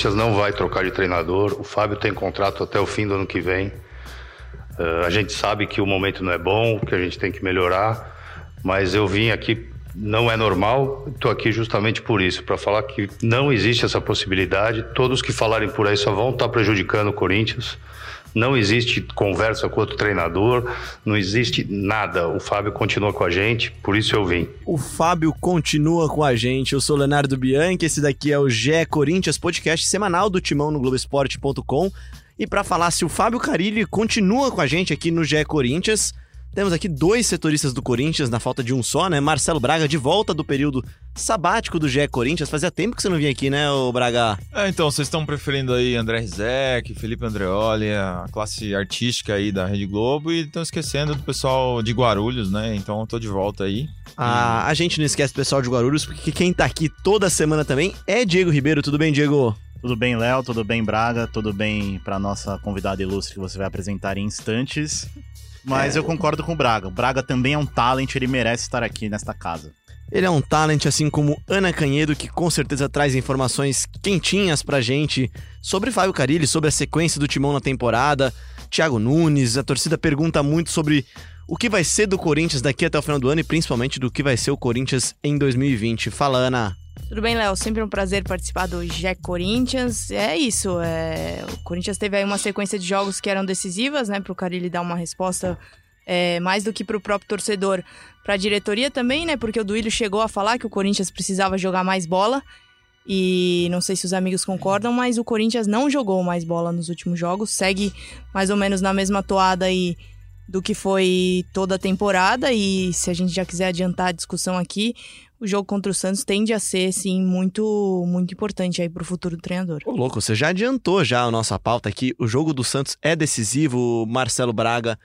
Corinthians não vai trocar de treinador. O Fábio tem contrato até o fim do ano que vem. Uh, a gente sabe que o momento não é bom, que a gente tem que melhorar, mas eu vim aqui, não é normal, estou aqui justamente por isso, para falar que não existe essa possibilidade. Todos que falarem por aí só vão estar tá prejudicando o Corinthians. Não existe conversa com outro treinador, não existe nada. O Fábio continua com a gente, por isso eu vim. O Fábio continua com a gente. Eu sou Leonardo Bianchi, esse daqui é o GE Corinthians, podcast semanal do Timão no Globoesporte.com. E para falar se o Fábio Carilli continua com a gente aqui no GE Corinthians, temos aqui dois setoristas do Corinthians, na falta de um só, né? Marcelo Braga, de volta do período sabático do GE Corinthians. Fazia tempo que você não vinha aqui, né, o Braga? É, então, vocês estão preferindo aí André Rizek, Felipe Andreoli, a classe artística aí da Rede Globo e estão esquecendo do pessoal de Guarulhos, né? Então, eu tô de volta aí. Ah, a gente não esquece do pessoal de Guarulhos, porque quem tá aqui toda semana também é Diego Ribeiro. Tudo bem, Diego? Tudo bem, Léo? Tudo bem, Braga? Tudo bem para nossa convidada ilustre que você vai apresentar em instantes. Mas é. eu concordo com o Braga. O Braga também é um talent, ele merece estar aqui nesta casa. Ele é um talent, assim como Ana Canhedo, que com certeza traz informações quentinhas pra gente sobre Fábio Carilli, sobre a sequência do Timão na temporada. Thiago Nunes, a torcida pergunta muito sobre o que vai ser do Corinthians daqui até o final do ano e principalmente do que vai ser o Corinthians em 2020. Fala, Ana. Tudo bem, Léo? Sempre um prazer participar do GE Corinthians. É isso, é... o Corinthians teve aí uma sequência de jogos que eram decisivas, né, para o Carilli dar uma resposta é, mais do que para o próprio torcedor, para a diretoria também, né, porque o Duílio chegou a falar que o Corinthians precisava jogar mais bola. E não sei se os amigos concordam, mas o Corinthians não jogou mais bola nos últimos jogos, segue mais ou menos na mesma toada aí do que foi toda a temporada. E se a gente já quiser adiantar a discussão aqui, o jogo contra o Santos tende a ser, sim, muito, muito importante aí pro futuro do treinador. Ô, louco, você já adiantou já a nossa pauta aqui. O jogo do Santos é decisivo, Marcelo Braga,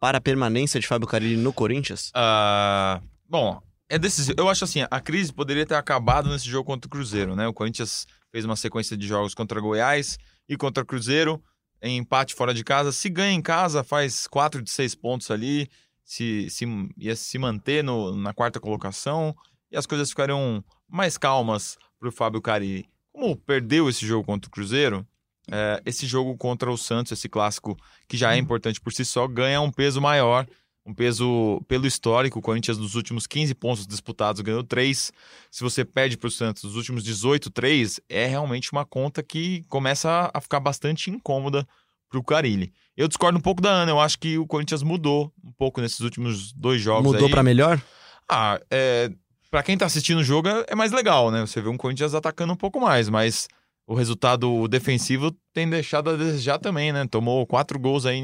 para a permanência de Fábio Carilli no Corinthians? Uh, bom, é decisivo. Eu acho assim, a crise poderia ter acabado nesse jogo contra o Cruzeiro, né? O Corinthians fez uma sequência de jogos contra Goiás e contra o Cruzeiro, em empate fora de casa. Se ganha em casa, faz quatro de seis pontos ali, se, se ia se manter no, na quarta colocação e as coisas ficariam mais calmas para o Fábio Cari. Como perdeu esse jogo contra o Cruzeiro, é, esse jogo contra o Santos, esse clássico que já é importante por si só, ganha um peso maior, um peso pelo histórico. O Corinthians, nos últimos 15 pontos disputados, ganhou 3. Se você perde para o Santos nos últimos 18, 3, é realmente uma conta que começa a ficar bastante incômoda para o Carilli. Eu discordo um pouco da Ana, eu acho que o Corinthians mudou um pouco nesses últimos dois jogos. Mudou para melhor? Ah, é, para quem tá assistindo o jogo é mais legal, né? Você vê um Corinthians atacando um pouco mais, mas o resultado defensivo tem deixado a desejar também, né? Tomou quatro gols aí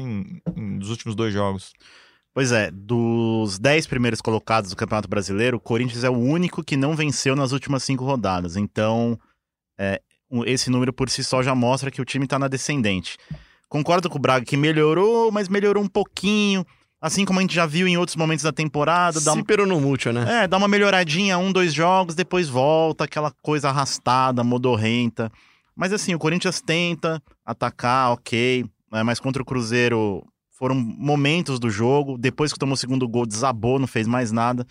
nos últimos dois jogos. Pois é, dos dez primeiros colocados do Campeonato Brasileiro, o Corinthians é o único que não venceu nas últimas cinco rodadas. Então, é, esse número por si só já mostra que o time tá na descendente. Concordo com o Braga que melhorou, mas melhorou um pouquinho. Assim como a gente já viu em outros momentos da temporada. Dá Se um... no mútil, né? É, dá uma melhoradinha, um, dois jogos, depois volta, aquela coisa arrastada, modorrenta. Mas assim, o Corinthians tenta atacar, ok. Né? Mas contra o Cruzeiro foram momentos do jogo. Depois que tomou o segundo gol, desabou, não fez mais nada.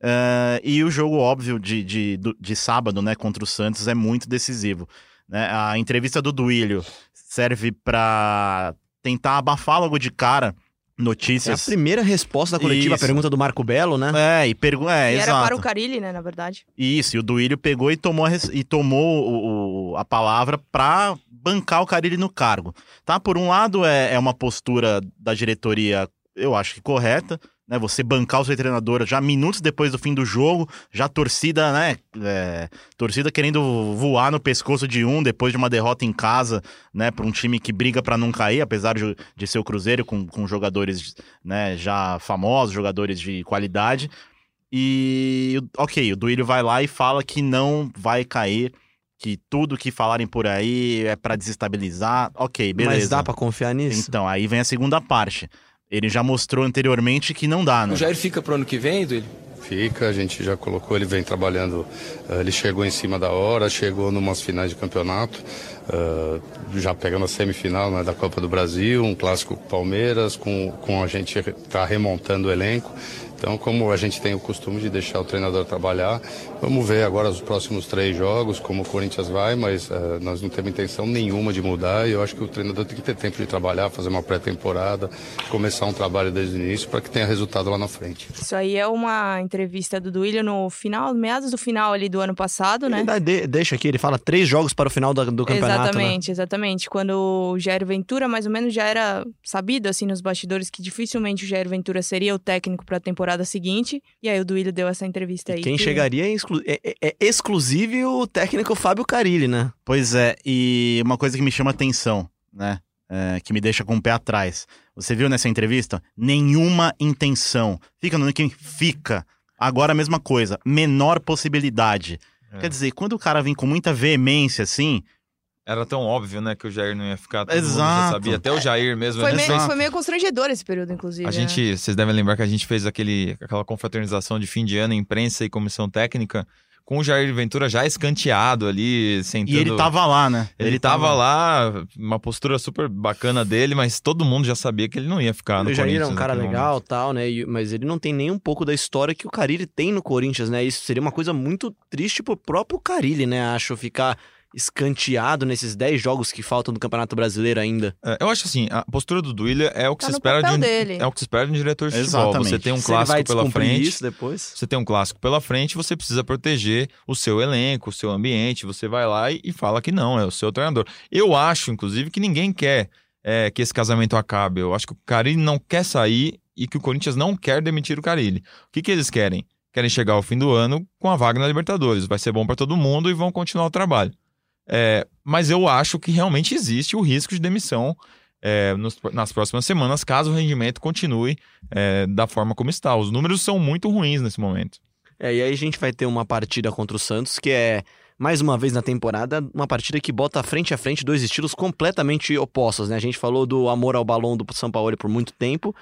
Uh, e o jogo, óbvio, de, de, de sábado, né, contra o Santos é muito decisivo. Né? A entrevista do Duílio serve para tentar abafar logo de cara notícias. É a primeira resposta da coletiva à pergunta do Marco Belo, né? É, e pergunta. É, e exato. era para o Carilli, né, na verdade. Isso, e o Duílio pegou e tomou, a, e tomou o, o, a palavra para bancar o Carilli no cargo. Tá? Por um lado, é, é uma postura da diretoria, eu acho que correta né? Você bancar o seu treinador já minutos depois do fim do jogo, já torcida, né? É, torcida querendo voar no pescoço de um depois de uma derrota em casa, né? Para um time que briga para não cair, apesar de, de ser o Cruzeiro com, com jogadores, né? Já famosos, jogadores de qualidade. E, ok, o Duílio vai lá e fala que não vai cair que tudo que falarem por aí é para desestabilizar. Ok, beleza. Mas dá para confiar nisso? Então, aí vem a segunda parte. Ele já mostrou anteriormente que não dá, né? O Jair fica pro ano que vem, Duílio? Fica, a gente já colocou, ele vem trabalhando, eh, ele chegou em cima da hora, chegou numas finais de campeonato, uh, já pegando a semifinal né, da Copa do Brasil, um clássico com Palmeiras, com, com a gente tá remontando o elenco. Então, como a gente tem o costume de deixar o treinador trabalhar, vamos ver agora os próximos três jogos, como o Corinthians vai, mas uh, nós não temos intenção nenhuma de mudar e eu acho que o treinador tem que ter tempo de trabalhar, fazer uma pré-temporada, começar um trabalho desde o início para que tenha resultado lá na frente. Isso aí é uma entrevista do Duílio no final, meados do final ali do ano passado, né? De, deixa aqui, ele fala três jogos para o final do, do campeonato. Né? Exatamente, né? exatamente. Quando o Jair Ventura, mais ou menos, já era sabido assim nos bastidores que dificilmente o Jair Ventura seria o técnico para a temporada seguinte. E aí o Duílio deu essa entrevista aí. E quem que... chegaria é, exclu... é, é, é, exclusivo o técnico Fábio Carilli, né? Pois é, e uma coisa que me chama atenção, né? É, que me deixa com o pé atrás. Você viu nessa entrevista? Nenhuma intenção. Fica no que fica. Agora a mesma coisa. Menor possibilidade. É. Quer dizer, quando o cara vem com muita veemência assim, era tão óbvio, né, que o Jair não ia ficar. Todo Exato. Mundo já sabia. Até o Jair mesmo. Foi, meio, foi meio constrangedor esse período, inclusive. A gente, né? vocês devem lembrar que a gente fez aquele, aquela confraternização de fim de ano, imprensa e comissão técnica, com o Jair Ventura já escanteado ali, sentando. E ele tava lá, né? Ele, ele tava, tava lá, uma postura super bacana dele, mas todo mundo já sabia que ele não ia ficar no o Jair é um cara legal, momento. tal, né? Mas ele não tem nem um pouco da história que o Carilli tem no Corinthians, né? Isso seria uma coisa muito triste pro próprio Carilli, né? Acho ficar escanteado nesses 10 jogos que faltam do Campeonato Brasileiro ainda? É, eu acho assim, a postura do Duília é o que tá se espera de um, dele. é o que se espera de um diretor de futebol. Exatamente. Você tem um clássico pela frente. Isso depois? Você tem um clássico pela frente, você precisa proteger o seu elenco, o seu ambiente. Você vai lá e, e fala que não, é o seu treinador. Eu acho, inclusive, que ninguém quer é, que esse casamento acabe. Eu acho que o Carilli não quer sair e que o Corinthians não quer demitir o Carilli. O que, que eles querem? Querem chegar ao fim do ano com a vaga na Libertadores. Vai ser bom para todo mundo e vão continuar o trabalho. É, mas eu acho que realmente existe o risco de demissão é, nos, nas próximas semanas, caso o rendimento continue é, da forma como está. Os números são muito ruins nesse momento. É, e aí a gente vai ter uma partida contra o Santos que é, mais uma vez na temporada, uma partida que bota frente a frente dois estilos completamente opostos, né? A gente falou do amor ao balão do São Paulo por muito tempo.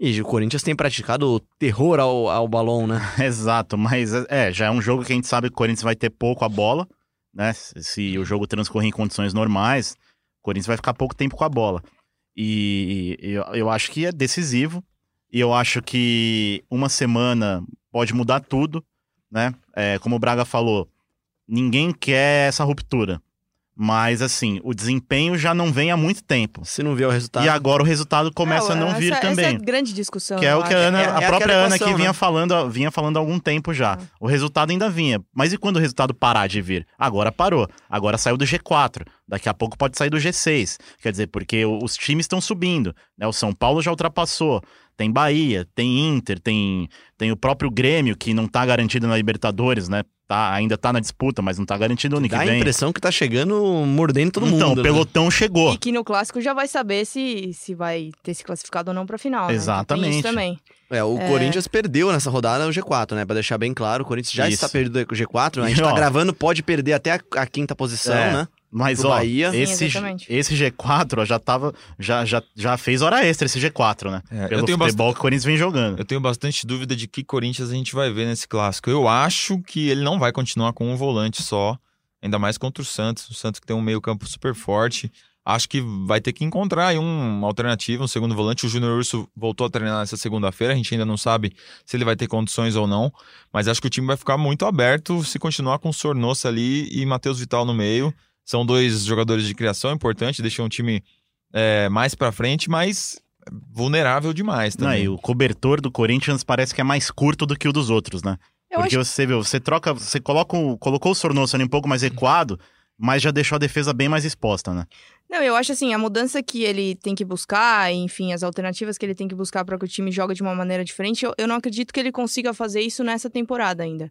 E o Corinthians tem praticado terror ao, ao balão, né? Exato, mas é, já é um jogo que a gente sabe que o Corinthians vai ter pouco a bola né? Se o jogo transcorrer em condições normais, o Corinthians vai ficar pouco tempo com a bola. E eu, eu acho que é decisivo. E eu acho que uma semana pode mudar tudo, né? É, como o Braga falou, ninguém quer essa ruptura. Mas, assim, o desempenho já não vem há muito tempo. Se não vê o resultado. E agora o resultado começa não, a não vir essa, também. Essa é a grande discussão. Que é o que a, Ana, é, é a própria Ana aqui vinha, né? falando, vinha falando há algum tempo já. Uhum. O resultado ainda vinha. Mas e quando o resultado parar de vir? Agora parou. Agora saiu do G4. Daqui a pouco pode sair do G6. Quer dizer, porque os times estão subindo. Né? O São Paulo já ultrapassou. Tem Bahia, tem Inter, tem, tem o próprio Grêmio, que não tá garantido na Libertadores, né? Tá, ainda tá na disputa, mas não tá garantido no ano que Dá vem. a impressão que tá chegando mordendo todo então, mundo. o pelotão né? chegou. E que no clássico já vai saber se, se vai ter se classificado ou não pra final. né? Exatamente. Tem isso também. É, o É. Corinthians perdeu nessa rodada o G4, né? Pra deixar bem claro, o Corinthians já Isso. está perdido com o G4. A gente E, tá ó, gravando, pode perder até a, a quinta posição, É. né? Mas, ó, Bahia. Sim, esse, exatamente. esse G4 ó, já tava. Já, já, já fez hora extra esse G4, né? É, eu Pelo tenho futebol que o Corinthians vem jogando. Eu tenho bastante dúvida de que Corinthians a gente vai ver nesse clássico. Eu acho que ele não vai continuar com um volante só, ainda mais contra o Santos. O Santos que tem um meio-campo super forte. Acho que vai ter que encontrar aí um- uma alternativa, um segundo volante. O Júnior Urso voltou a treinar nessa segunda-feira. A gente ainda não sabe se ele vai ter condições ou não. Mas acho que o time vai ficar muito aberto se continuar com o Sornossa ali e Matheus Vital no meio. São dois jogadores de criação importante, deixam o time é, mais pra frente, mas vulnerável demais Não, também. e o cobertor do Corinthians parece que é mais curto do que o dos outros, né? Eu Porque acho você viu, você troca, você coloca o, colocou o Sornosa ali um pouco mais recuado, mas já deixou a defesa bem mais exposta, né? Não, eu acho assim, a mudança que ele tem que buscar, enfim, as alternativas que ele tem que buscar para que o time jogue de uma maneira diferente, eu, eu não acredito que ele consiga fazer isso nessa temporada ainda.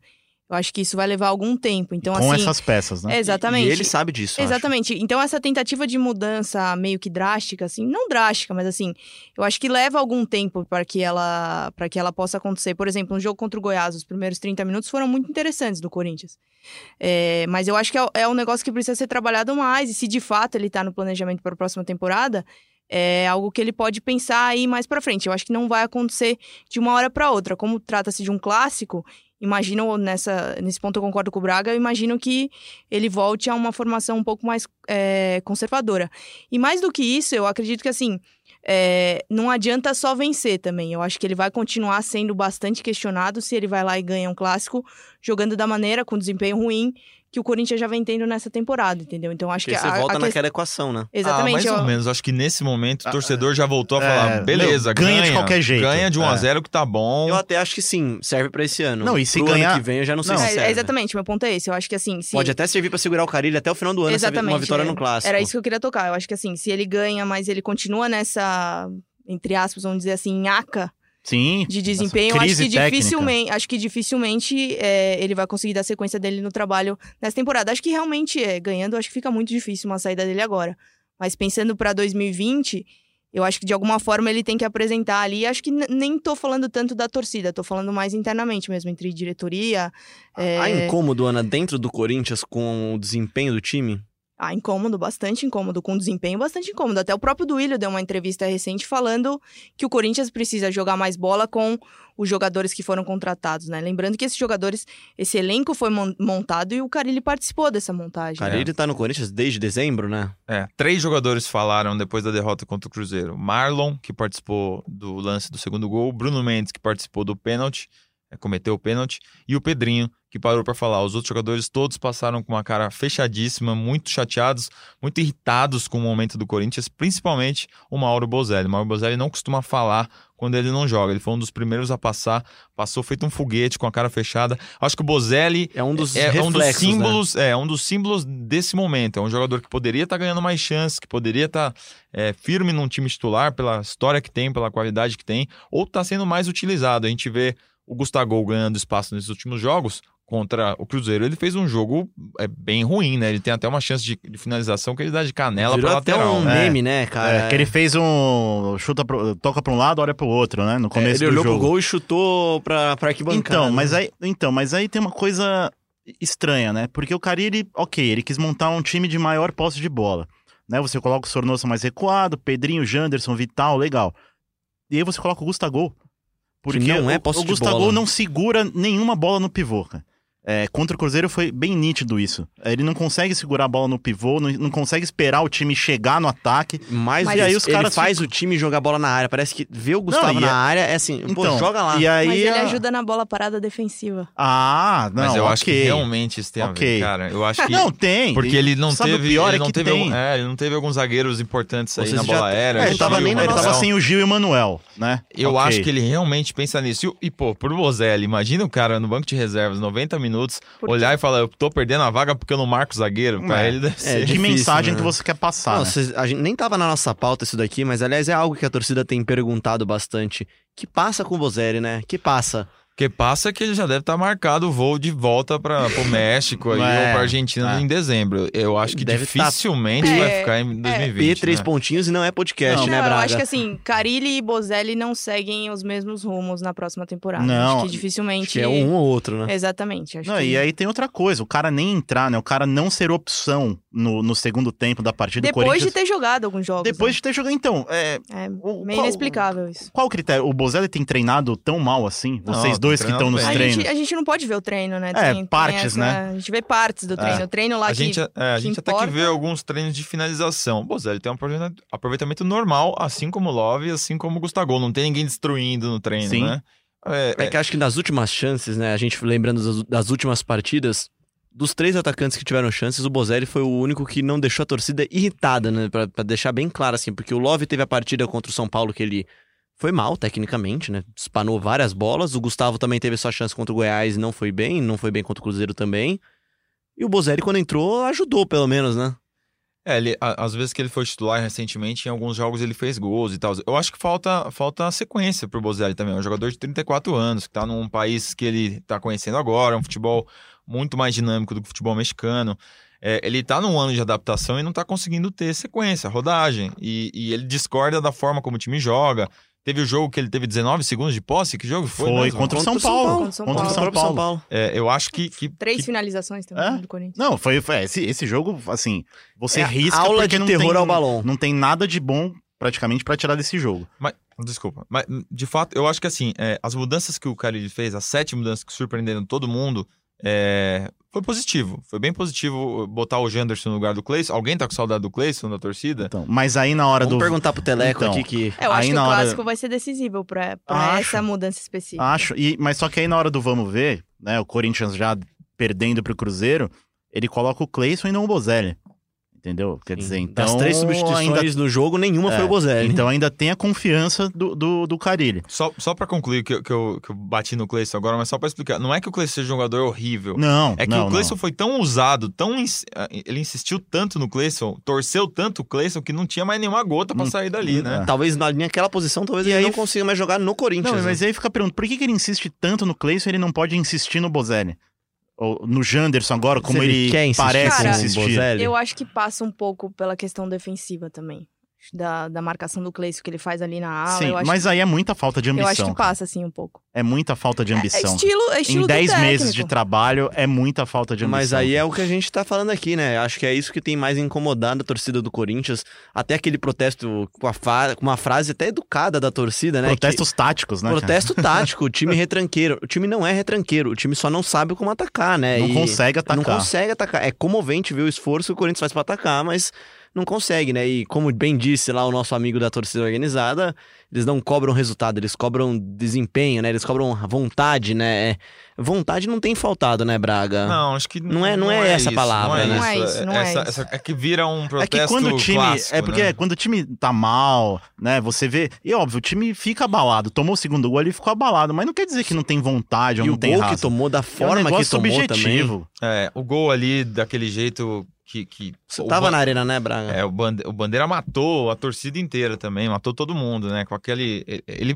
Eu acho que isso vai levar algum tempo. Então, Com assim. essas peças, né? é, exatamente. E ele sabe disso. Exatamente. Então, essa tentativa de mudança meio que drástica, assim, não drástica, mas assim, eu acho que leva algum tempo para que ela para que ela possa acontecer. Por exemplo, um jogo contra o Goiás, os primeiros 30 minutos foram muito interessantes do Corinthians. É, mas eu acho que é, é um negócio que precisa ser trabalhado mais, e se de fato ele tá no planejamento para a próxima temporada, é algo que ele pode pensar aí mais para frente. Eu acho que não vai acontecer de uma hora para outra. Como trata-se de um clássico, imagino nessa nesse ponto eu concordo com o Braga, eu imagino que ele volte a uma formação um pouco mais é, conservadora. E mais do que isso, eu acredito que assim é, não adianta só vencer também. Eu acho que ele vai continuar sendo bastante questionado se ele vai lá e ganha um clássico jogando da maneira, com desempenho ruim, que o Corinthians já vem tendo nessa temporada, entendeu? Então acho Porque que você a, volta a naquela equação, né? Exatamente. Ah, mais eu- ou menos. Acho que nesse momento o Ah, torcedor já voltou a é, falar: beleza, não, ganha ganha, de qualquer jeito. Ganha de 1 a É. 0 que tá bom. Eu até acho que sim, serve pra esse ano. Não, e se Pro ganhar- ano que vem eu já não sei Não. se É, serve. exatamente, meu ponto é esse. Eu acho que assim, se... Pode até servir pra segurar o Carilho até o final do ano, Exatamente. uma vitória é. no clássico. Era isso que eu queria tocar. Eu acho que assim, se ele ganha, mas ele continua nessa, entre aspas, vamos dizer assim, nhaca Sim. de desempenho, acho que técnica. dificilmente, acho que dificilmente é, ele vai conseguir dar sequência dele no trabalho nessa temporada. Acho que realmente é, ganhando, acho que fica muito difícil uma saída dele agora. Mas pensando pra 2020, eu acho que de alguma forma ele tem que apresentar ali. Acho que nem tô falando tanto da torcida, tô falando mais internamente mesmo, entre diretoria. é, Há incômodo, Ana, dentro do Corinthians com o desempenho do time? Ah, incômodo, bastante incômodo, com desempenho bastante incômodo. Até o próprio Duílio deu uma entrevista recente falando que o Corinthians precisa jogar mais bola com os jogadores que foram contratados, né? Lembrando que esses jogadores, esse elenco foi mon- montado e o Carilli participou dessa montagem. Cara, ele tá no Corinthians desde dezembro, né? É, três jogadores falaram depois da derrota contra o Cruzeiro. Marlon, que participou do lance do segundo gol, Bruno Mendes, que participou do pênalti, cometeu o pênalti, e o Pedrinho, que parou para falar. Os outros jogadores todos passaram com uma cara fechadíssima, muito chateados, muito irritados com o momento do Corinthians, principalmente o Mauro Bozelli. O Mauro Bozelli não costuma falar quando ele não joga. Ele foi um dos primeiros a passar, passou feito um foguete com a cara fechada. Acho que o Bozelli É um dos é reflexos, um dos né? símbolos, é um dos símbolos desse momento. É um jogador que poderia estar ganhando mais chances, que poderia estar é, firme num time titular pela história que tem, pela qualidade que tem, ou está sendo mais utilizado. A gente vê o Gustavo ganhando espaço nesses últimos jogos contra o Cruzeiro. Ele fez um jogo é, bem ruim, né? Ele tem até uma chance de, de finalização que ele dá de canela Virou para até lateral. um né? meme, né, cara? É, que ele fez um. chuta pro- toca pra um lado, olha pro outro, né? No É, começo ele do olhou jogo. pro gol e chutou pra, pra arquibancada. Então, mas né? aí, então, mas aí tem uma coisa estranha, né? Porque o Cariri, ok, ele quis montar um time de maior posse de bola. Né? Você coloca o Sornosa mais recuado, Pedrinho, Janderson, Vital, legal. E aí você coloca o Gustavo. Porque não é o, posse o Gustavo não segura nenhuma bola no pivô, cara. É, contra o Cruzeiro foi bem nítido isso. É, Ele não consegue segurar a bola no pivô, não, não consegue esperar o time chegar no ataque. Mas, Mas e aí aí os caras faz o time jogar bola na área. Parece que vê o Gustavo Não, na é- área, é assim, pô, Então, joga lá. E aí, Mas ele a- ajuda na bola parada defensiva. Ah, não, Mas eu ok. acho que realmente isso tem a ver, cara. Eu acho que Não, tem. Porque ele não Sabe o teve. pior ele é não que teve tem. algum- é, ele não teve alguns zagueiros importantes aí Vocês na já- bola aérea. É, a ele tava, nem o na ele tava Manuel. sem o Gil e o Manuel, né? Eu Ok. acho que ele realmente pensa nisso. E, e, pô, pro Bozelli, imagina o cara no banco de reservas, 90 minutos, Por quê? olhar e falar, eu tô perdendo a vaga porque eu não marco zagueiro. Pra É. ele deve É, ser. Que difícil, mensagem né? que você quer passar, Não, né? vocês- a gente nem tava na nossa pauta isso daqui, mas aliás é algo que a torcida tem perguntado bastante. Que passa com o Bozelli, né? Que passa? Porque passa que ele já deve estar marcado o voo de volta para o México aí, É, ou pra Argentina é. em dezembro. Eu acho que Deve tá dificilmente P- vai ficar em 2020. P, três né? pontinhos e não é podcast, Não, né, não, Braga? eu acho que assim, Carilli e Bozelli não seguem os mesmos rumos na próxima temporada. Não. Acho que dificilmente. Acho que é um ou outro, né? Exatamente. Acho Não, que... e aí tem outra coisa, o cara nem entrar, né? O cara não ser opção no, no segundo tempo da partida do Depois Corinthians. de ter jogado alguns jogos. Depois de ter jogado. Então, é, né? É meio qual- inexplicável isso. qual o critério? O Bozelli tem treinado tão mal assim? Não, Vocês tem dois que estão nos bem. A treinos. gente, a gente não pode ver o treino, né? É, partes, essa- né? A gente vê partes do treino. O treino lá A que... gente, é, a que gente até importa. que vê alguns treinos de finalização. O Bozelli tem um aproveita- aproveitamento normal, assim como o Love, assim como o Gustavo. Não tem ninguém destruindo no treino, Sim. né? É, É que acho que nas últimas chances, né? A gente lembrando das, das últimas partidas, dos três atacantes que tiveram chances, o Bozelli foi o único que não deixou a torcida irritada, né? Pra, pra deixar bem claro, assim, porque o Love teve a partida contra o São Paulo que ele foi mal, tecnicamente, né? Espanou várias bolas. O Gustavo também teve sua chance contra o Goiás e não foi bem, não foi bem contra o Cruzeiro também. E o Bozelli, quando entrou, ajudou, pelo menos, né? É, ele, a- às vezes que ele foi titular recentemente, em alguns jogos ele fez gols e tal. Eu acho que falta, falta sequência pro Bozelli também. É um jogador de 34 anos, que tá num país que ele tá conhecendo agora, um futebol muito mais dinâmico do que o futebol mexicano. É, ele tá num ano de adaptação e não tá conseguindo ter sequência, rodagem. E, e ele discorda da forma como o time joga. Teve o jogo que ele teve 19 segundos de posse, que jogo foi? Foi contra o São Contra o São Paulo. Paulo. Contra o São Contra Paulo. São próprio Paulo. É, eu acho que, que, Três que finalizações também É? do Corinthians. Não, foi, foi esse, esse jogo, assim, você É risca aula porque de não terror tem, ao balão. Não tem nada de bom, praticamente, pra tirar desse jogo. Mas, desculpa, mas de fato, eu acho que assim, é, as mudanças que o Carilli fez, as sete mudanças que surpreenderam todo mundo, É, foi positivo. Foi bem positivo botar o Janderson no lugar do Cleison. Alguém tá com saudade do Cleison da torcida? Então, mas aí na hora Vamos do. perguntar pro Teleco Então. aqui que. É, eu Aí acho que na o hora- clássico vai ser decisivo pra, pra Acho. essa mudança específica. Acho. E, mas só que aí na hora do vamos ver, né? O Corinthians já perdendo pro Cruzeiro, ele coloca o Cleison e não o Bozelli. Entendeu? Quer dizer, então. das três substituições ainda- no jogo, nenhuma foi É, o Bozelli. Então ainda tem a confiança do, do, do Carilli. Só, só pra concluir que, eu- que, eu, que eu bati no Cleison agora, mas só pra explicar. Não é que o Cleison seja um jogador horrível. Não, É que não, o Cleison foi tão usado, tão ins- ele insistiu tanto no Cleison, torceu tanto o Cleison que não tinha mais nenhuma gota pra Não- sair dali, né? é. Talvez na- naquela posição, talvez E ele aí- não consiga mais jogar no Corinthians. Não, né? mas aí fica a pergunta, por que, que ele insiste tanto no Cleison e ele não pode insistir no Bozelli? No Janderson agora, como Se ele, quer insistir parece com insistir. Bozelli, Eu acho que passa um pouco pela questão defensiva também. Da, da marcação do Cleison que ele faz ali na ala. Sim, eu acho, mas aí é muita falta de eu ambição. acho que passa, assim, um pouco. É muita falta de É, ambição. é estilo, é estilo em do 10 meses de trabalho é muita falta de ambição. Mas aí é o que a gente tá falando aqui, né? Acho que é isso que tem mais incomodado a torcida do Corinthians. Até aquele protesto com, a fa- com uma frase até educada da torcida, né? Protestos táticos, Que- né? cara? Protesto tático, o time retranqueiro. O time não é retranqueiro, o time só não sabe como atacar, né? Não E consegue atacar. Não consegue atacar. É comovente ver o esforço que o Corinthians faz pra atacar, mas não consegue, né? E como bem disse lá o nosso amigo da torcida organizada, eles não cobram resultado, eles cobram desempenho, né? Eles cobram vontade, né? É, Vontade não tem faltado, né, Braga? Não, acho que Não é- não é essa isso, palavra, não é né? Não é isso. isso, não é essa, isso. essa- é que vira um É protesto que quando o time. clássico, é porque né? quando o time tá mal, né? Você vê. E óbvio, o time fica abalado. Tomou o segundo gol, ele ficou abalado. Mas não quer dizer que não tem vontade ou E não o tem gol raça. que tomou, da é um forma que tomou também. É, o gol ali daquele jeito que. que Você tava na arena, né, Braga? É, o, Bande- o Bandeira matou a torcida inteira também, matou todo mundo, né? Com aquele. Ele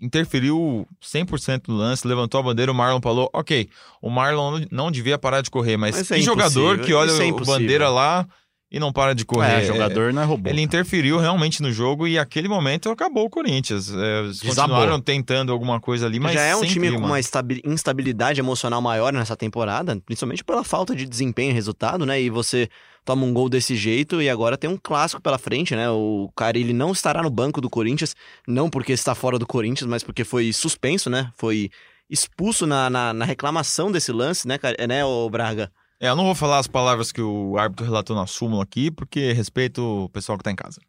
interferiu 100% no lance, levantou a bandeira, o Marlon falou: ok, o Marlon não- devia parar de correr, mas, Mas é que jogador que olha é o. Bandeira lá e não para de correr? É, jogador não é robô. Ele interferiu realmente no jogo e aquele momento acabou o Corinthians. É, eles Desabou. continuaram tentando alguma coisa ali, mas Já é um time clima. com uma instabilidade emocional maior nessa temporada, principalmente pela falta de desempenho e resultado, né? E você toma um gol desse jeito e agora tem um clássico pela frente, né? O Carilli não estará no banco do Corinthians, não porque está fora do Corinthians, mas porque foi suspenso, né? Foi expulso na, na, na reclamação desse lance, né, Car- né, ô Braga? É, eu não vou falar as palavras que o árbitro relatou na súmula aqui, porque respeito o pessoal que tá em casa.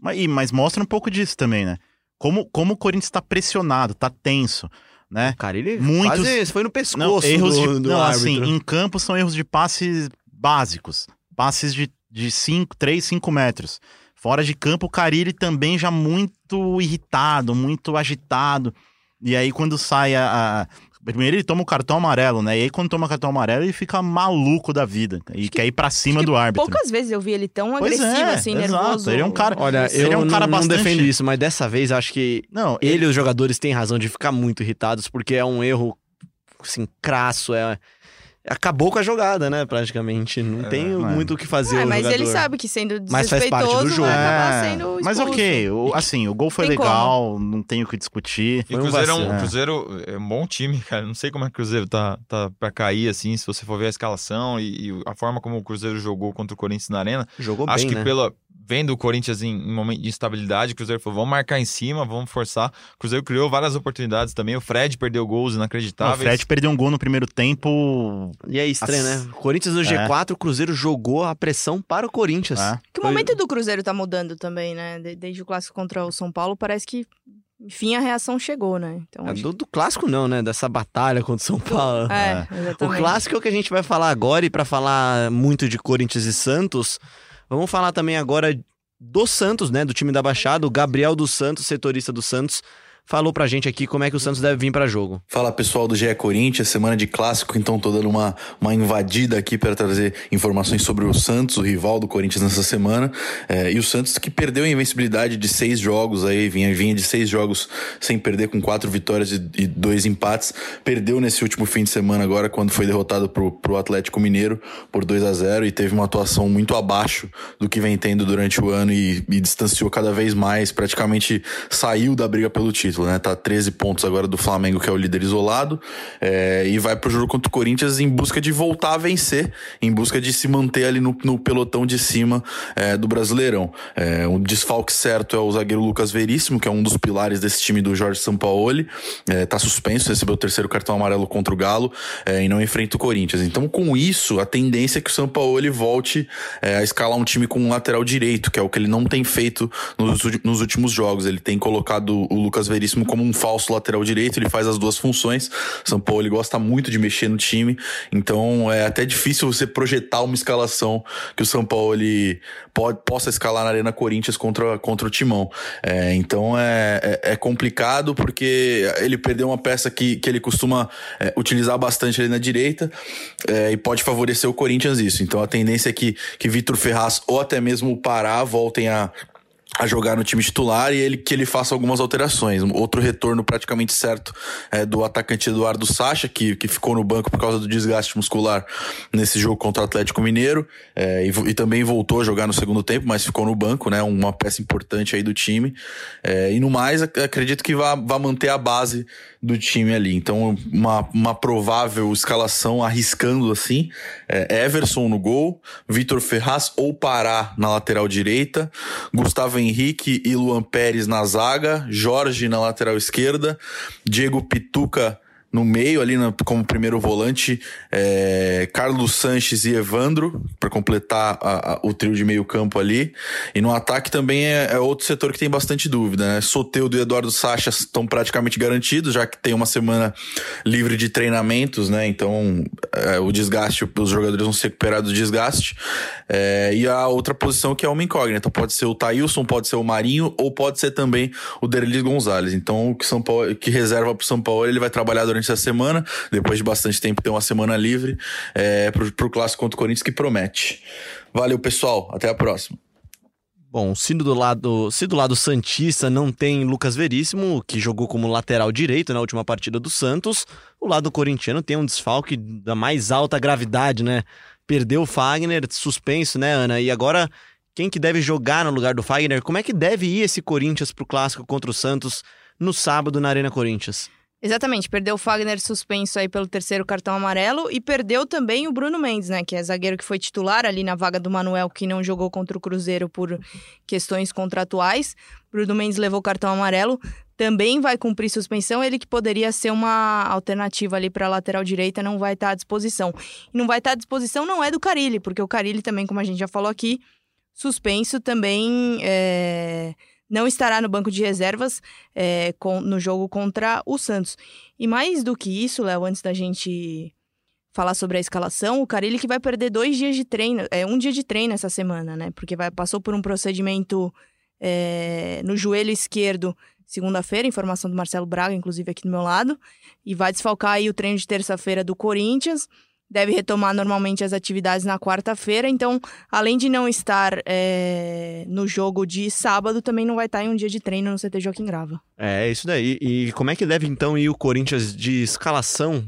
Mas, mas mostra um pouco disso também, né? Como, como o Corinthians tá pressionado, tá tenso, né? O Carilli Muitos- quase foi no pescoço Não, erros do, de. do não, árbitro. assim, em campo são erros de passes básicos. Passes de, de 5, 3, 5 metros. Fora de campo, o Carilli também já muito irritado, muito agitado. E aí, quando sai a. a- Primeiro ele toma o cartão amarelo, né? E aí, quando toma o cartão amarelo, ele fica maluco da vida. E quer ir pra cima Acho que do árbitro. Poucas vezes eu vi ele tão Pois agressivo, é, assim, exato. nervoso. Ele é um cara- Olha, Ele eu é um não, cara não bastante- defendo isso, mas dessa vez acho que Não, ele e os jogadores têm razão de ficar muito irritados, porque é um erro, assim, crasso, é... Acabou com a jogada, né, praticamente. Não É, tem é. muito o que fazer É, o mas jogador. ele sabe que sendo Mas faz parte do desrespeitoso jogo. vai acabar É, sendo expulso. mas ok, o- assim, o gol foi Tem legal, não tenho o que discutir. E Foi o um Cruzeiro, é um, o Cruzeiro é um bom time, cara. Não sei como é que o Cruzeiro tá, tá pra cair, assim, se você for ver a escalação e, e a forma como o Cruzeiro jogou contra o Corinthians na Arena. Jogou Acho bem, que né? pela. Vendo o Corinthians em, em momento de instabilidade, o Cruzeiro falou: vamos marcar em cima, vamos forçar. O Cruzeiro criou várias oportunidades também. O Fred perdeu gols Não, inacreditáveis. o Fred perdeu um gol no primeiro tempo. E é estranho, As- né? O Corinthians no G4, o Cruzeiro jogou a pressão para o Corinthians. É. Que o Foi- momento do Cruzeiro tá mudando também, né? De- Desde o clássico contra o São Paulo, parece que, enfim, a reação chegou, né? Então, É, do, do clássico não, né? Dessa batalha contra o São Paulo. É, O exatamente. clássico é o que a gente vai falar agora, e para falar muito de Corinthians e Santos, vamos falar também agora do Santos, né? Do time da Baixada. O Gabriel dos Santos, setorista do Santos, falou pra gente aqui como é que o Santos deve vir para jogo. Fala pessoal do GE Corinthians, semana de clássico, então tô dando uma, uma invadida aqui para trazer informações sobre o Santos, o rival do Corinthians nessa semana. É, e o Santos que perdeu a invencibilidade de seis jogos aí, vinha, vinha de seis jogos sem perder, com quatro vitórias e, e dois empates. Perdeu nesse último fim de semana agora, quando foi derrotado pro, pro Atlético Mineiro por 2 a 0 e teve uma atuação muito abaixo do que vem tendo durante o ano e, e distanciou cada vez mais, praticamente saiu da briga pelo título. Título, né? Tá 13 pontos agora do Flamengo, que é o líder isolado, é, e vai pro jogo contra o Corinthians em busca de voltar a vencer, em busca de se manter ali no, no pelotão de cima é, do Brasileirão. É, o desfalque certo é o zagueiro Lucas Veríssimo, que é um dos pilares desse time do Jorge Sampaoli, é, tá suspenso, recebeu o terceiro cartão amarelo contra o Galo é, e não enfrenta o Corinthians. Então, com isso, a tendência é que o Sampaoli volte é, a escalar um time com um lateral direito, que é o que ele não tem feito nos, nos últimos jogos. Ele tem colocado o Lucas Veríssimo como um falso lateral direito, ele faz as duas funções. São Paulo ele gosta muito de mexer no time, então é até difícil você projetar uma escalação que o São Paulo ele pode, possa escalar na Arena Corinthians contra, contra o Timão. É, então é, é, é, complicado porque ele perdeu uma peça que, que ele costuma é, utilizar bastante ali na direita é, e pode favorecer o Corinthians isso. Então a tendência é que, que Vitor Ferraz ou até mesmo o Pará voltem a a jogar no time titular e ele que ele faça algumas alterações. Outro retorno praticamente certo é do atacante Eduardo Sacha, que, que ficou no banco por causa do desgaste muscular nesse jogo contra o Atlético Mineiro é, e, e, também voltou a jogar no segundo tempo, mas ficou no banco, né? Uma peça importante aí do time. É, e no mais, acredito que vai, manter a base do time ali. Então, uma, uma provável escalação arriscando assim: é Everson no gol, Vitor Ferraz ou Pará na lateral direita, Gustavo Henrique e Luan Pérez na zaga, Jorge na lateral esquerda, Diego Pituca no meio, ali como primeiro volante, é, Carlos Sanches e Evandro, para completar a, a, o trio de meio campo ali. E no ataque também é, é, outro setor que tem bastante dúvida, né? Soteudo e Eduardo Sacha estão praticamente garantidos, já que tem uma semana livre de treinamentos, né? Então é, o desgaste, os jogadores vão se recuperar do desgaste. É, e a outra posição que é uma incógnita. Pode ser o Thailson, pode ser o Marinho, ou pode ser também o Derlis Gonzalez. Então o que, São Paulo, que reserva para o São Paulo, ele vai trabalhar durante durante a semana, depois de bastante tempo ter uma semana livre, é, pro, pro clássico contra o Corinthians que promete. Valeu, pessoal. Até a próxima. Bom, se do lado, se do lado Santista não tem Lucas Veríssimo, que jogou como lateral direito na última partida do Santos, o lado corintiano tem um desfalque da mais alta gravidade, né? Perdeu o Fagner, suspenso, né, Ana? E agora, quem que deve jogar no lugar do Fagner? Como é que deve ir esse Corinthians pro clássico contra o Santos no sábado na Arena Corinthians? Exatamente, perdeu o Fagner suspenso aí pelo terceiro cartão amarelo e perdeu também o Bruno Mendes, né, que é zagueiro que foi titular ali na vaga do Manuel, que não jogou contra o Cruzeiro por questões contratuais. Bruno Mendes levou cartão amarelo, também vai cumprir suspensão, ele que poderia ser uma alternativa ali para lateral direita, não vai estar à disposição. E não vai estar à disposição não é do Carilli, porque o Carilli também, como a gente já falou aqui, suspenso também é não estará no banco de reservas é, com, no jogo contra o Santos. E mais do que isso, Léo, antes da gente falar sobre a escalação, o Carilli que vai perder dois dias de treino, é um dia de treino essa semana, né? Porque vai, passou por um procedimento é, no joelho esquerdo segunda-feira, informação do Marcelo Braga, inclusive aqui do meu lado, e vai desfalcar aí o treino de terça-feira do Corinthians deve retomar normalmente as atividades na quarta-feira. Então, além de não estar é, no jogo de sábado, também não vai estar em um dia de treino no CT Joaquim Grava. É, isso daí. E como é que deve então ir o Corinthians de escalação?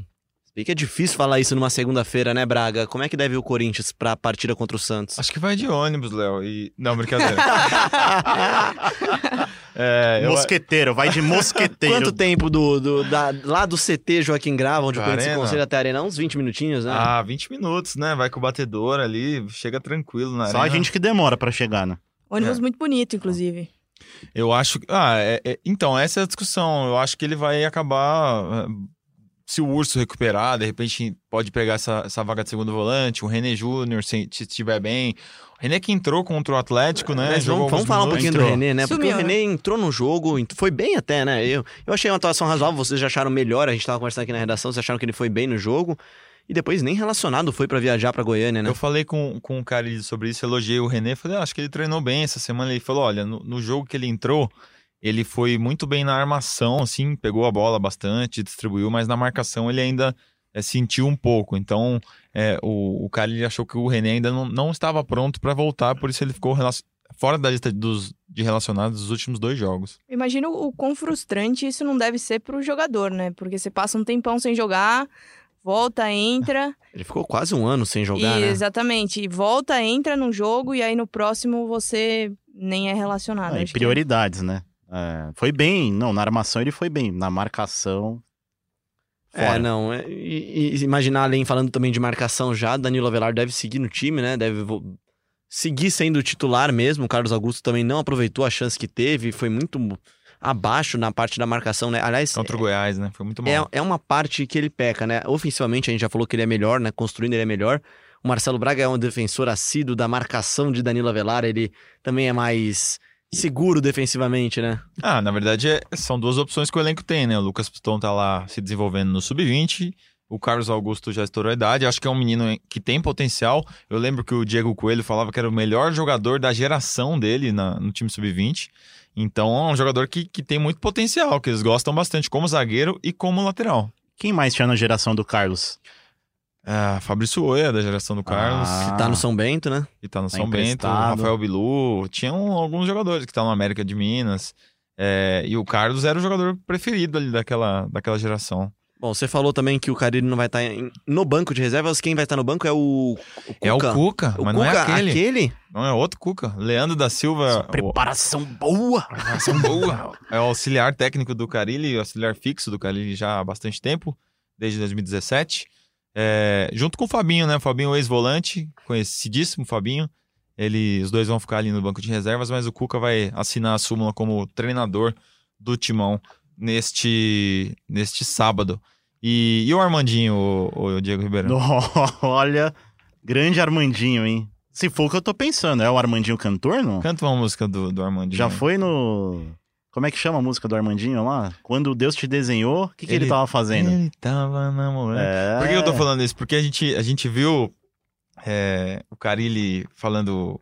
Sei que é difícil falar isso numa segunda-feira, né, Braga? Como é que deve ir o Corinthians pra partida contra o Santos? Acho que vai de ônibus, Léo. E... Não, brincadeira. É, mosqueteiro, eu... vai de mosqueteiro. Quanto tempo do, do da, lá do CT Joaquim Grava, onde o Corinthians se consegue até a arena? Uns 20 minutinhos, né? Ah, 20 minutos, né? Vai com o batedor ali, chega tranquilo na Só arena. a gente que demora para chegar, né? Ônibus é. muito bonito, inclusive. Eu acho que. Ah, é, é, então, essa é a discussão. Eu acho que ele vai acabar. Se o Urso recuperar, de repente pode pegar essa, essa vaga de segundo volante, o René Júnior, se estiver bem. René que entrou contra o Atlético, né? Mas vamos, vamos falar um pouquinho entrou. do René, né? Porque Sumiu, o René né? entrou no jogo, foi bem até, né? Eu, eu achei uma atuação razoável, vocês já acharam melhor, a gente tava conversando aqui na redação, vocês acharam que ele foi bem no jogo. E depois nem relacionado foi para viajar para Goiânia, né? Eu falei com, com o cara sobre isso, elogiei o René, falei, ah, acho que ele treinou bem essa semana. Ele falou, olha, no, no jogo que ele entrou, ele foi muito bem na armação, assim, pegou a bola bastante, distribuiu, mas na marcação ele ainda é, sentiu um pouco. Então, é, o, o cara ele achou que o René ainda não, não estava pronto para voltar, por isso ele ficou fora da lista dos, de relacionados dos últimos dois jogos. Imagino o quão frustrante isso não deve ser para o jogador, né? Porque você passa um tempão sem jogar, volta, entra. Ele ficou quase um ano sem jogar, e, né? Exatamente. E volta, entra no jogo e aí no próximo você nem é relacionado. Ah, e prioridades, que... né? É, foi bem, não, na armação ele foi bem, na marcação. É, fora. não. é- e, e imaginar além falando também de marcação já, Danilo Avelar deve seguir no time, né? Deve seguir sendo titular mesmo. O Carlos Augusto também não aproveitou a chance que teve, foi muito abaixo na parte da marcação, né? Aliás, Contra o Goiás, né? Foi muito mal. é, é uma parte que ele peca, né? Ofensivamente, a gente já falou que ele é melhor, né? Construindo ele é melhor. O Marcelo Braga é um defensor assíduo da marcação de Danilo Avelar, ele também é mais seguro defensivamente, né? Ah, na verdade, é- são duas opções que o elenco tem, né? O Lucas Piston tá lá se desenvolvendo no sub-20. O Carlos Augusto já estourou a idade. Acho que é um menino que tem potencial. Eu lembro que o Diego Coelho falava que era o melhor jogador da geração dele na- no time sub-20. Então é um jogador que, que tem muito potencial, que eles gostam bastante como zagueiro e como lateral. Quem mais tinha na geração do Carlos? Ah, Fabrício Oia, da geração do Carlos, Ah. Que tá no São Bento, né? que tá no tá São Bento. Rafael Bilu. Tinham alguns jogadores que estavam na América de Minas. É, e o Carlos era o jogador preferido ali daquela, daquela geração. Bom, você falou também que o Carille não vai estar em- no banco de reservas. Quem vai estar no banco é o, o É o Cuca, O mas não é Cuca, aquele. Não, é outro Cuca. Leandro da Silva. o- Preparação boa! Preparação boa. É o auxiliar técnico do Carilli, o auxiliar fixo do Carilli já há bastante tempo, desde 2017. É, junto com o Fabinho, né? O Fabinho, ex-volante, conhecidíssimo Fabinho. Ele, os dois vão ficar ali no banco de reservas, mas o Cuca vai assinar a súmula como treinador do Timão neste, neste sábado. E, e o Armandinho, o, Diego Ribeiro? Olha, grande Armandinho, hein? Se for o que eu tô pensando, é o Armandinho cantor, não? Canta uma música do, do Armandinho. Já foi no. Como é que chama a música do Armandinho lá? Quando Deus te desenhou, o que, que ele, Ele- tava fazendo? Ele tava namorando. É. Por que eu tô falando isso? Porque a gente, a gente viu é, o Carilli falando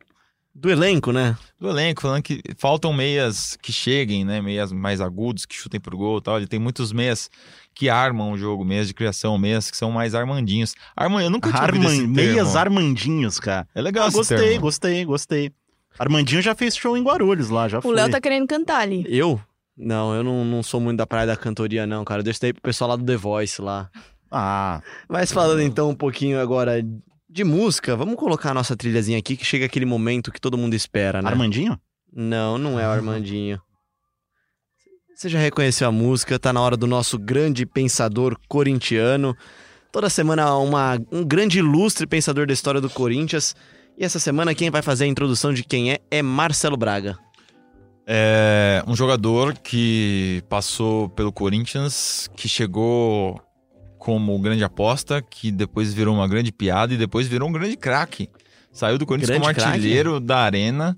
Do elenco, né? do elenco, falando que faltam meias que cheguem, né? Meias mais agudos, que chutem pro gol e tal. Ele tem muitos meias que armam o jogo, meias de criação, meias que são mais armandinhos. Arman... Eu nunca tinha Arman... esse termo. Meias Armandinhos, cara. É legal Ah, esse gostei, termo. gostei, gostei. Armandinho já fez show em Guarulhos lá, já O foi. Léo tá querendo cantar ali. Eu? Não, eu não, não sou muito da praia da cantoria, não, cara. Eu deixo isso aí pro pessoal lá do The Voice lá. Ah, Mas falando então um pouquinho agora de música, vamos colocar a nossa trilhazinha aqui que chega aquele momento que todo mundo espera, né? Armandinho? Não, não é o Armandinho. Você já reconheceu a música, tá na hora do nosso grande pensador corintiano. Toda semana uma, um grande ilustre pensador da história do Corinthians. E essa semana quem vai fazer a introdução de quem é é Marcelo Braga. É um jogador que passou pelo Corinthians, que chegou como grande aposta, que depois virou uma grande piada e depois virou um grande craque. Saiu do Corinthians Grande como craque? artilheiro da arena,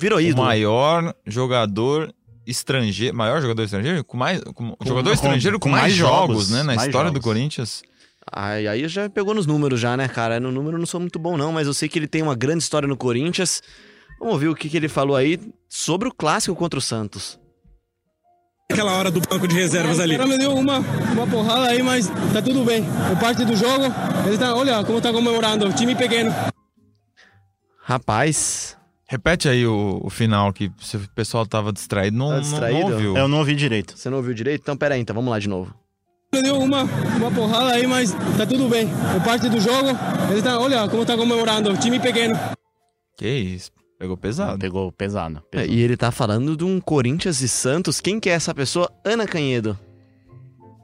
Virou o ídolo. maior jogador estrangeiro, maior jogador estrangeiro, com mais, com- jogador com- estrangeiro com, com mais, mais jogos, jogos, né, na história do jogos. Corinthians. Aí, aí já pegou nos números já, né, cara? No número eu não sou muito bom não, mas eu sei que ele tem uma grande história no Corinthians. Vamos ouvir o que, que ele falou aí sobre o clássico contra o Santos. Aquela hora do banco de reservas ali. O cara me deu uma, uma porrada aí, mas tá tudo bem. É parte do jogo. Ele tá, olha como tá comemorando. Time pequeno. Rapaz, Repete aí o, o final que se o pessoal tava distraído, não, Tá distraído? não ouviu. Eu não ouvi direito. você não ouviu direito? Então pera aí, então vamos lá de novo. Deu uma, uma porrada aí, mas tá tudo bem. É parte do jogo. Ele tá, olha como tá comemorando. Time pequeno. Que isso, pegou pesado. Pegou pesado. É, pesado. e ele tá falando de um Corinthians e Santos. Quem que é essa pessoa? Ana Canhedo.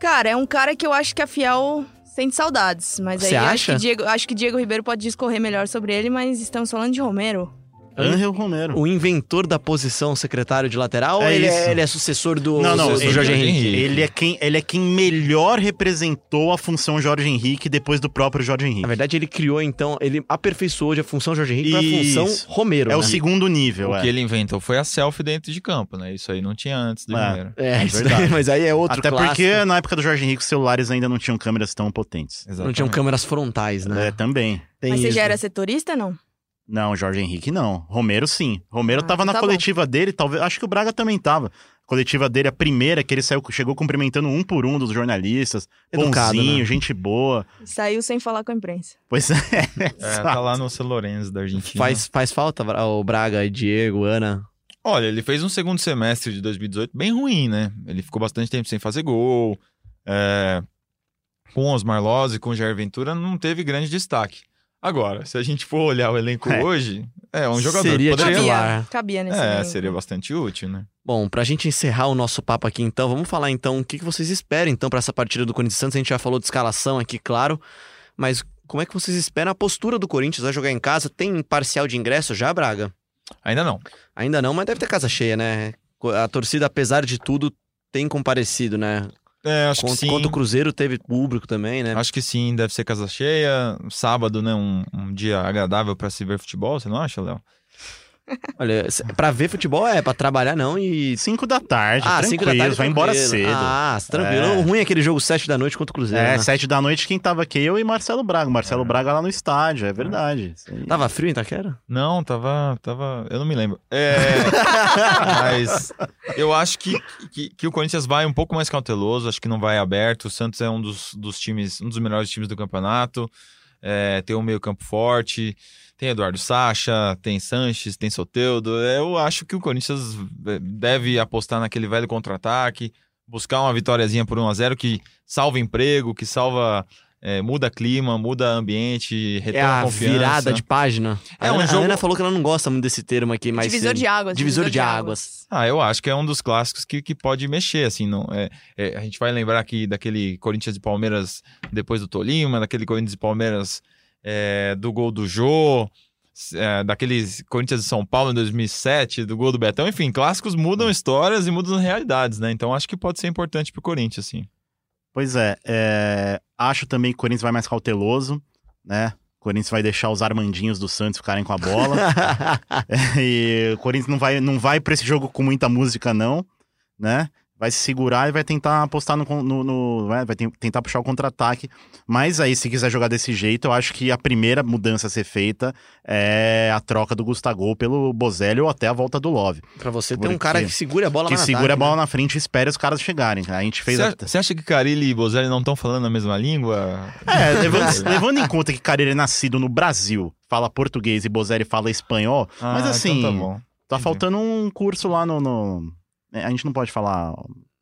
Cara, é um cara que eu acho que a Fiel sente saudades. Mas aí Você acho acha? que, Diego, acho que Diego Ribeiro pode discorrer melhor sobre ele, mas estamos falando de Romero. Angel Romero. O inventor da posição secretário de lateral ou É ele, é, ele é sucessor do, Não, não, do, do ele- Jorge Henrique? Henrique. Ele é, quem, ele é quem melhor representou a função Jorge Henrique depois do próprio Jorge Na Henrique. verdade, ele criou, então, ele aperfeiçoou a função Jorge Henrique pra Isso. função Romero. É o né? segundo nível, O é. que ele inventou foi a selfie dentro de campo, né? Isso aí não tinha antes do É. Romero. É, É isso verdade. daí, mas aí é outro Até clássico. porque na época do Jorge Henrique os celulares ainda não tinham câmeras tão potentes. Não Exatamente. tinham câmeras frontais, né? É, também. Tem mas você isso. já era setorista, não? Não, Jorge Henrique não. Romero sim. Romero Ah, tava na tá bom. coletiva dele, talvez. Acho que o Braga também tava. A coletiva dele, a primeira, que ele saiu, chegou cumprimentando um por um dos jornalistas. Educado, bonzinho, né? gente boa. Saiu sem falar com a imprensa. Pois é. É, tá lá no São Lourenço da Argentina. Faz, faz falta o Braga, Diego, Ana. Olha, ele fez um segundo semestre de 2018 bem ruim, né? Ele ficou bastante tempo sem fazer gol. É... Com Osmar Loz e com o Jair Ventura não teve grande destaque. Agora, se a gente for olhar o elenco É. hoje, é um jogador Seria que poderia... Cabia, cabia nesse É, elenco. seria bastante útil, né? Bom, pra gente encerrar o nosso papo aqui então, vamos falar então o que que vocês esperam então pra essa partida do Corinthians Santos. A gente já falou de escalação aqui, claro, mas como é que vocês esperam a postura do Corinthians? Vai jogar em casa? Tem parcial de ingresso já, Braga? Ainda não. Ainda não, mas deve ter casa cheia, né? A torcida, apesar de tudo, tem comparecido, né? É, acho que sim. contra o Cruzeiro teve público também, né? Acho que sim, deve ser casa cheia. Sábado, né? Um, um dia agradável pra se ver futebol, você não acha, Léo? Olha, pra ver futebol é, pra trabalhar não e... Cinco da tarde, Ah, tranquilo, cinco da tarde vai embora tranquilo. cedo. Ah, tranquilo. É. O ruim é aquele jogo sete da noite contra o Cruzeiro, É, né? sete da noite, quem tava aqui? Eu e Marcelo Braga. Marcelo Braga lá no estádio, é verdade. Isso aí. Tava frio em Itaquera? Não, tava. tava eu não me lembro. É, mas eu acho que, que, que o Corinthians vai um pouco mais cauteloso, acho que não vai aberto. O Santos é um dos, dos times, um dos melhores times do campeonato. É, tem um meio-campo forte, tem Eduardo Sacha, tem Sanches, tem Soteudo. Eu acho que o Corinthians é, deve apostar naquele velho contra-ataque, buscar uma vitóriazinha por 1 a 0 que salva emprego, que salva. é, muda clima, muda ambiente, É retoma a confiança. virada de página. É a, um Ana, jogo- a Ana falou que ela não gosta muito desse termo aqui, mas... divisor de águas. Divisor de águas. Ah, eu acho que é um dos clássicos que, que pode mexer, assim, não, é, é, a gente vai lembrar aqui daquele Corinthians e Palmeiras depois do Tolima, daquele Corinthians e Palmeiras é, do gol do Jô, é, daqueles Corinthians e São Paulo em 2007, do gol do Betão, enfim, clássicos mudam histórias e mudam realidades, né, então acho que pode ser importante pro Corinthians, assim. Pois é, é, acho também que o Corinthians vai mais cauteloso, né? O Corinthians vai deixar os Armandinhos do Santos ficarem com a bola. e o Corinthians não vai, não vai pra esse jogo com muita música, não, né? Vai se segurar e vai tentar apostar no. no- no- né? vai ten- tentar puxar o contra-ataque. Mas aí, se quiser jogar desse jeito, eu acho que a primeira mudança a ser feita é a troca do Gustavo pelo Bozelli ou até a volta do Love. pra você ter um cara que segura a bola que mais no segura ataque, a bola né? na frente e espera os caras chegarem. A gente fez. Você a- acha- que Carilli e Bozelli não estão falando a mesma língua? É, levando, levando em conta que Carilli é nascido no Brasil, fala português e Bozelli fala espanhol, mas Ah, assim, então tá bom. tá faltando um curso lá no. no- A gente não pode falar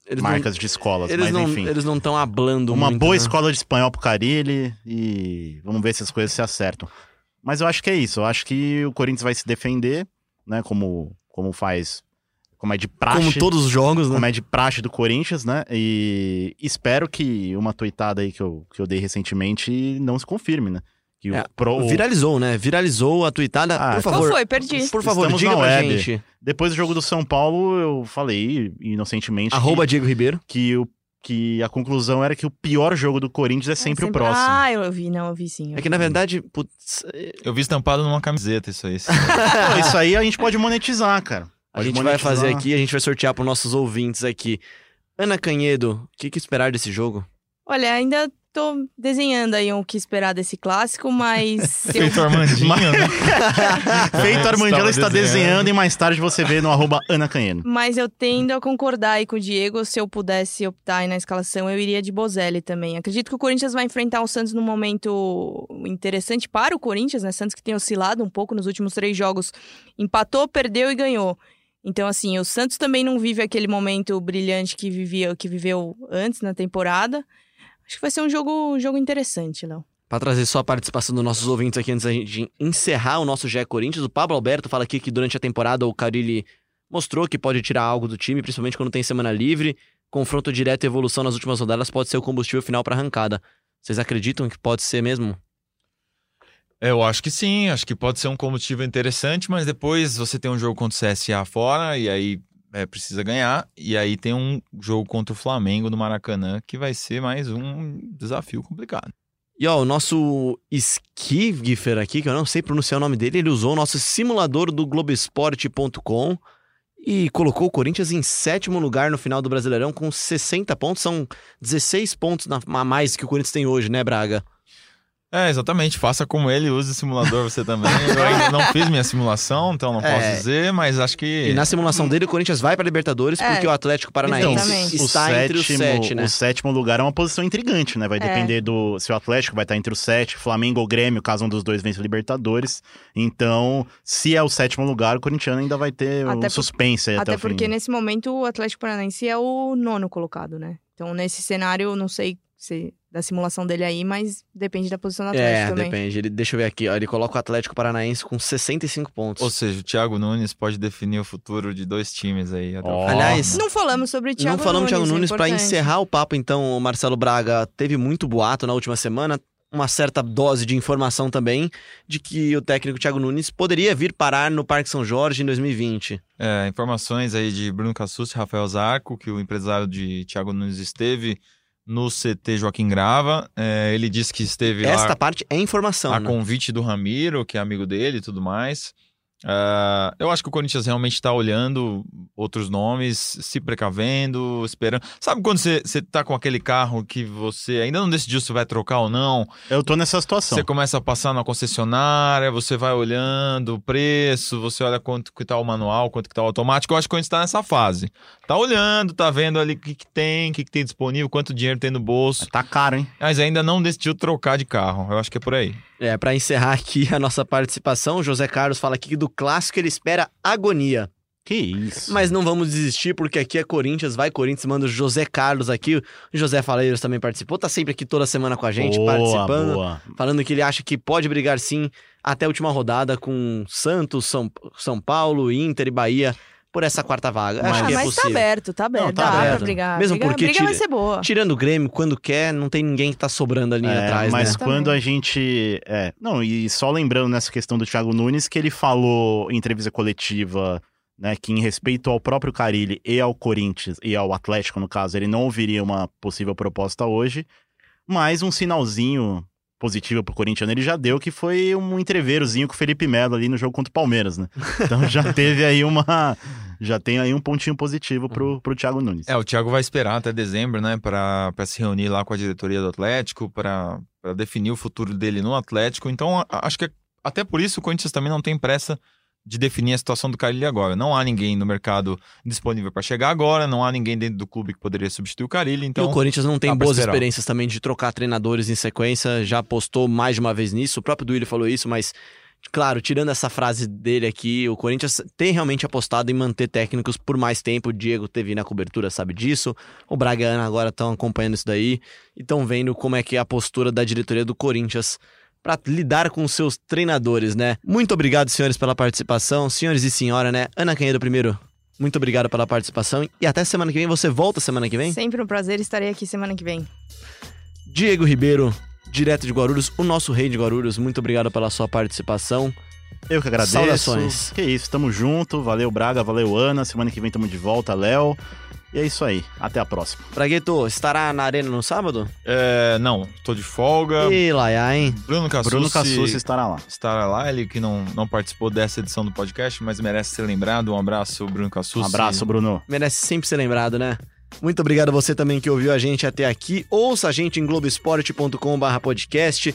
Eles marcas de escolas, não, eles mas não, enfim. Eles não estão hablando Uma muito, boa né? escola de espanhol pro Carilli e vamos ver se as coisas se acertam. Mas eu acho que é isso. Eu acho que o Corinthians vai se defender, né? Como, como faz. Como é de praxe. Como todos os jogos, né? como é de praxe do Corinthians, né? E espero que uma tuitada aí que eu, que eu dei recentemente não se confirme, né? Que É, o, pro, Viralizou, né? Viralizou a tweetada. Ah, por Qual favor, foi? Perdi. por favor, Estamos diga pra web. gente. Depois do jogo do São Paulo, eu falei inocentemente Arroba Diego Ribeiro. que, que, o, que a conclusão era que o pior jogo do Corinthians é sempre, o próximo. Ah, eu vi, não, eu vi sim. eu É que, vi. na verdade, putz, Eu vi estampado numa camiseta isso aí. Pô, isso aí a gente pode monetizar, cara. a Pode gente vai monetizar. fazer aqui, a gente vai sortear para nossos ouvintes aqui. Ana Canhedo, o que, que esperar desse jogo? Olha, ainda tô desenhando aí o que esperar desse clássico, mas eu, Feito Armandinho, né? Feito Armandinho Estava está desenhando e mais tarde você vê no arroba Ana Canheno. mas eu tendo a concordar aí com o Diego. Se eu pudesse optar aí na escalação, eu iria de Bozelli também. Acredito que o Corinthians vai enfrentar o Santos num momento interessante para o Corinthians, né? Santos que tem oscilado um pouco nos últimos três jogos. Empatou, perdeu e ganhou. Então, assim, o Santos também não vive aquele momento brilhante que, vivia, que viveu antes na temporada. Acho que vai ser um jogo, um jogo interessante, Léo. Para trazer só a participação dos nossos ouvintes aqui antes da gente encerrar o nosso GE Corinthians, o Pablo Alberto fala aqui que durante a temporada o Carilli mostrou que pode tirar algo do time, principalmente quando tem semana livre. Confronto direto e evolução nas últimas rodadas pode ser o combustível final para arrancada. Vocês acreditam que pode ser mesmo? Eu acho que sim, acho que pode ser um combustível interessante, mas depois você tem um jogo contra o CSA fora e aí é, precisa ganhar, e aí tem um jogo contra o Flamengo no Maracanã que vai ser mais um desafio complicado. E ó, o nosso Skigifer aqui, que eu não sei pronunciar o nome dele, ele usou o nosso simulador do Globesport.com e colocou o Corinthians em sétimo lugar no final do Brasileirão com 60 pontos. São 16 pontos a mais que o Corinthians tem hoje, né, Braga? É, exatamente, faça como ele, use o simulador você também. Eu ainda não fiz minha simulação, então não posso É. dizer, mas acho que. E na simulação dele, o Corinthians vai para Libertadores É, porque o Atlético Paranaense exatamente. está entre os sete, né? O sétimo lugar é uma posição intrigante, né? Vai É. depender do. Se o Atlético vai estar entre os sete, Flamengo ou Grêmio, caso um dos dois vença a Libertadores. Então, se é o sétimo lugar, o corintiano ainda vai ter Até um por- suspense aí até, Até o fim. porque nesse momento o Atlético Paranaense é o nono colocado, né? Então nesse cenário, não sei se da simulação dele aí, mas depende da posição do Atlético É, também. depende. Ele, deixa eu ver aqui, ó, ele coloca o Atlético Paranaense com 65 pontos. Ou seja, o Thiago Nunes pode definir o futuro de dois times aí. até o Ó. final. Aliás, Não falamos sobre o Thiago não falamos Nunes, Thiago é Nunes para importante. encerrar o papo, então, o Marcelo Braga teve muito boato na última semana, uma certa dose de informação também de que o técnico Thiago Nunes poderia vir parar no Parque São Jorge em 2020. É, informações aí de Bruno Cassus e Rafael Zarco, que o empresário de Thiago Nunes esteve no CT Joaquim Grava. É, ele disse que esteve Esta lá parte é informação, a né? convite do Ramiro, que é amigo dele e tudo mais. Ah, eu acho que o Corinthians realmente está olhando outros nomes, se precavendo, esperando. Sabe quando você você tá com aquele carro que você ainda não decidiu se vai trocar ou não? Eu tô nessa situação. Você começa a passar na concessionária, você vai olhando o preço, você olha quanto que tá o manual, quanto que tá o automático. Eu acho que a gente tá nessa fase. Tá olhando, tá vendo ali o que, que tem, o que, que tem disponível, quanto dinheiro tem no bolso. Tá caro, hein? Mas ainda não decidiu trocar de carro. Eu acho que é por aí. É, para encerrar aqui a nossa participação, José Carlos fala aqui que do clássico ele espera agonia. Que isso. Mas não vamos desistir, porque aqui é Corinthians, vai Corinthians, manda o José Carlos aqui. O José Faleiros também participou, tá sempre aqui toda semana com a gente, boa, participando. Boa. falando que ele acha que pode brigar sim até a última rodada com Santos, São, São Paulo, Inter e Bahia por essa quarta vaga. Mas- acho Ah, que é mas tá possível. aberto, tá aberto. Não, tá Dá aberto. pra brigar. Mesmo briga, porque briga vai tira- ser boa. Tirando o Grêmio, quando quer, não tem ninguém que tá sobrando ali É, atrás, mas né? quando a gente. É, não, e só lembrando nessa questão do Thiago Nunes, que ele falou em entrevista coletiva, né, que em respeito ao próprio Carilli e ao Corinthians, e ao Atlético, no caso, ele não ouviria uma possível proposta hoje, mas um sinalzinho positivo pro Corinthians ele já deu, que foi um entreverozinho com o Felipe Melo ali no jogo contra o Palmeiras, né? Então já teve aí uma. Já tem aí um pontinho positivo pro, pro Thiago Nunes. É, o Thiago vai esperar até dezembro, né, para se reunir lá com a diretoria do Atlético, para definir o futuro dele no Atlético. Então, acho que é- até por isso o Corinthians também não tem pressa de definir a situação do Carilli agora. Não há ninguém no mercado disponível para chegar agora, não há ninguém dentro do clube que poderia substituir o Carilli. e Então, o Corinthians não tem boas esperar. experiências também de trocar treinadores em sequência, já apostou mais de uma vez nisso. O próprio Duílio falou isso, mas, claro, tirando essa frase dele aqui, o Corinthians tem realmente apostado em manter técnicos por mais tempo. O Diego teve na cobertura, sabe disso. O Braga e a Ana agora estão acompanhando isso daí e estão vendo como é que é a postura da diretoria do Corinthians para lidar com os seus treinadores, né? Muito obrigado, senhores, pela participação. Senhores e senhora, né? Ana Canhedo primeiro. Muito obrigado pela participação e até semana que vem. Você volta semana que vem? Sempre um prazer, estarei aqui semana que vem. Diego Ribeiro, direto de Guarulhos, o nosso rei de Guarulhos, muito obrigado pela sua participação. Eu que agradeço. Saudações. Que isso, tamo junto. Valeu, Braga, valeu, Ana. Semana que vem tamo de volta, Léo. E é isso aí. Até a próxima. Bragueto, estará na arena no sábado? é, não, tô de folga. E Laiá, hein? Bruno Cassucci, Bruno Cassucci estará lá. estará lá, ele que não, não participou dessa edição do podcast, mas merece ser lembrado. Um abraço, Bruno Cassucci. Um abraço, Bruno. Merece sempre ser lembrado, né? Muito obrigado a você também que ouviu a gente até aqui. Ouça a gente em globesport.com.br podcast.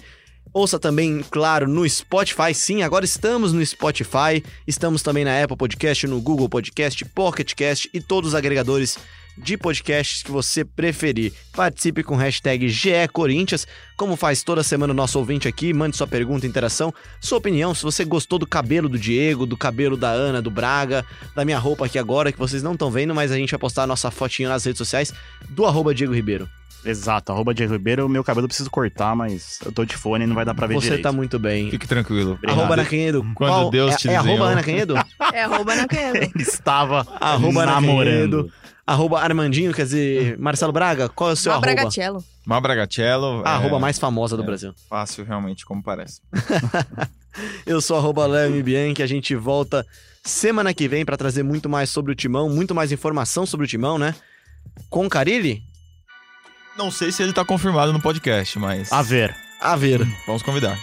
Ouça também, claro, no Spotify. Sim, agora estamos no Spotify. Estamos também na Apple Podcast, no Google Podcast, Pocket Cast e todos os agregadores de podcasts que você preferir. Participe com hashtag GECorinthians, como faz toda semana o nosso ouvinte aqui. Mande sua pergunta, interação, sua opinião. Se você gostou do cabelo do Diego, do cabelo da Ana, do Braga, da minha roupa aqui agora, que vocês não estão vendo, mas a gente vai postar a nossa fotinho nas redes sociais do arroba Diego Ribeiro. Exato, arroba Diego Ribeiro. O meu cabelo eu preciso cortar, mas eu tô de fone e não vai dar pra ver Você direito. tá muito bem. Fique tranquilo. Obrigado. Arroba Ana Canhedo. Quando Qual- Deus é, te é arroba desenhou. Ana Canhedo? É arroba na canheta. Ele estava Arroba Ana namorando. Canhedo. Arroba Armandinho, quer dizer, Marcelo Braga, qual é o seu Uma arroba? Bragatello. Mar Bragatello. A é arroba mais famosa do é. Brasil. Fácil, realmente, como parece. Eu sou arroba Léo. Bianchi, a gente volta semana que vem pra trazer muito mais sobre o Timão, muito mais informação sobre o Timão, né? Com Carilli? Não sei se ele tá confirmado no podcast, mas A ver. A ver. vamos convidar.